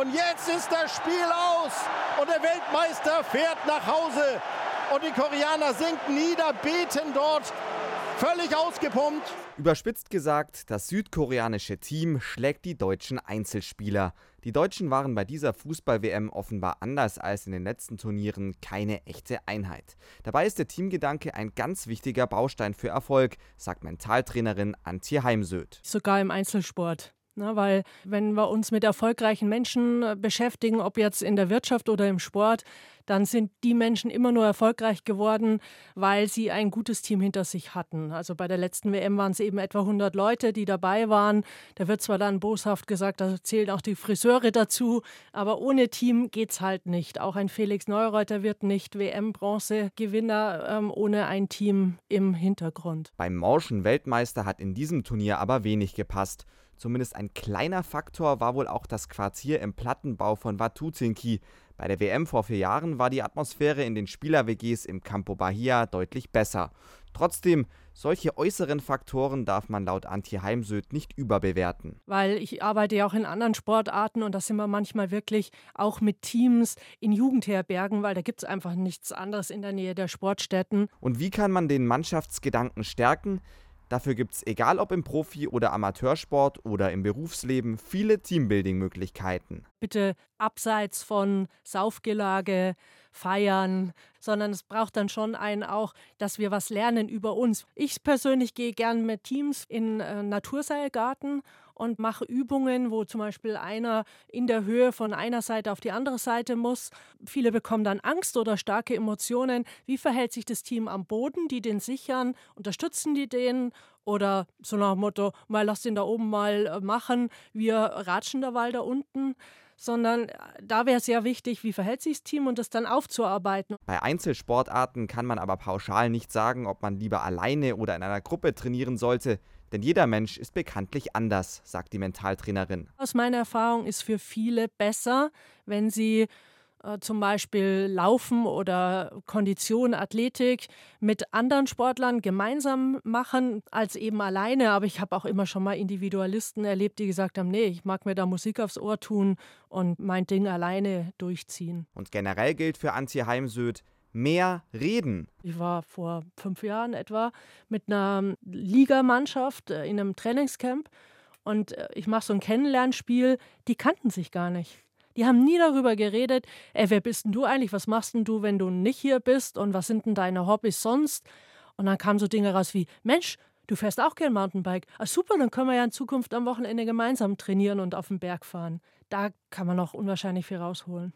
Und jetzt ist das Spiel aus und der Weltmeister fährt nach Hause. Und die Koreaner sinken nieder, beten dort völlig ausgepumpt. Überspitzt gesagt, das südkoreanische Team schlägt die deutschen Einzelspieler. Die Deutschen waren bei dieser Fußball-WM offenbar anders als in den letzten Turnieren keine echte Einheit. Dabei ist der Teamgedanke ein ganz wichtiger Baustein für Erfolg, sagt Mentaltrainerin Antje Heimsöth. Sogar im Einzelsport. Ne, weil wenn wir uns mit erfolgreichen Menschen äh, beschäftigen, ob jetzt in der Wirtschaft oder im Sport, dann sind die Menschen immer nur erfolgreich geworden, weil sie ein gutes Team hinter sich hatten. Also bei der letzten WM waren es eben etwa 100 Leute, die dabei waren. Da wird zwar dann boshaft gesagt, da zählen auch die Friseure dazu, aber ohne Team geht es halt nicht. Auch ein Felix Neureuter wird nicht WM-Bronze-Gewinner ähm, ohne ein Team im Hintergrund. Beim morschen Weltmeister hat in diesem Turnier aber wenig gepasst. Zumindest ein kleiner Faktor war wohl auch das Quartier im Plattenbau von Watuzinki. Bei der WM vor vier Jahren war die Atmosphäre in den Spieler-WGs im Campo Bahia deutlich besser. Trotzdem, solche äußeren Faktoren darf man laut Antje Heimsöth nicht überbewerten. Weil ich arbeite ja auch in anderen Sportarten und da sind wir manchmal wirklich auch mit Teams in Jugendherbergen, weil da gibt es einfach nichts anderes in der Nähe der Sportstätten. Und wie kann man den Mannschaftsgedanken stärken? Dafür gibt es, egal ob im Profi- oder Amateursport oder im Berufsleben, viele Teambuilding-Möglichkeiten. Bitte abseits von Saufgelage, Feiern, sondern es braucht dann schon einen auch, dass wir was lernen über uns. Ich persönlich gehe gern mit Teams in äh, Naturseilgarten und mache Übungen, wo zum Beispiel einer in der Höhe von einer Seite auf die andere Seite muss. Viele bekommen dann Angst oder starke Emotionen. Wie verhält sich das Team am Boden? Die den sichern, unterstützen die den oder so nach dem Motto, mal lass den da oben mal äh, machen, wir ratschen da da unten sondern äh, da wäre es sehr wichtig, wie verhält sich das Team und das dann aufzuarbeiten. Bei Einzelsportarten kann man aber pauschal nicht sagen, ob man lieber alleine oder in einer Gruppe trainieren sollte. Denn jeder Mensch ist bekanntlich anders, sagt die Mentaltrainerin. Aus meiner Erfahrung ist für viele besser, wenn sie zum Beispiel Laufen oder Kondition, Athletik mit anderen Sportlern gemeinsam machen als eben alleine. Aber ich habe auch immer schon mal Individualisten erlebt, die gesagt haben, nee, ich mag mir da Musik aufs Ohr tun und mein Ding alleine durchziehen. Und generell gilt für Antje Heimsöth, mehr reden. Ich war vor fünf Jahren etwa mit einer Ligamannschaft äh, in einem Trainingscamp und äh, ich mache so ein Kennenlernspiel. Die kannten sich gar nicht. Die haben nie darüber geredet, ey, wer bist denn du eigentlich? Was machst denn du, wenn du nicht hier bist? Und was sind denn deine Hobbys sonst? Und dann kamen so Dinge raus wie, Mensch, du fährst auch gern Mountainbike. Ah, super, dann können wir ja in Zukunft am Wochenende gemeinsam trainieren und auf den Berg fahren. Da kann man noch unwahrscheinlich viel rausholen.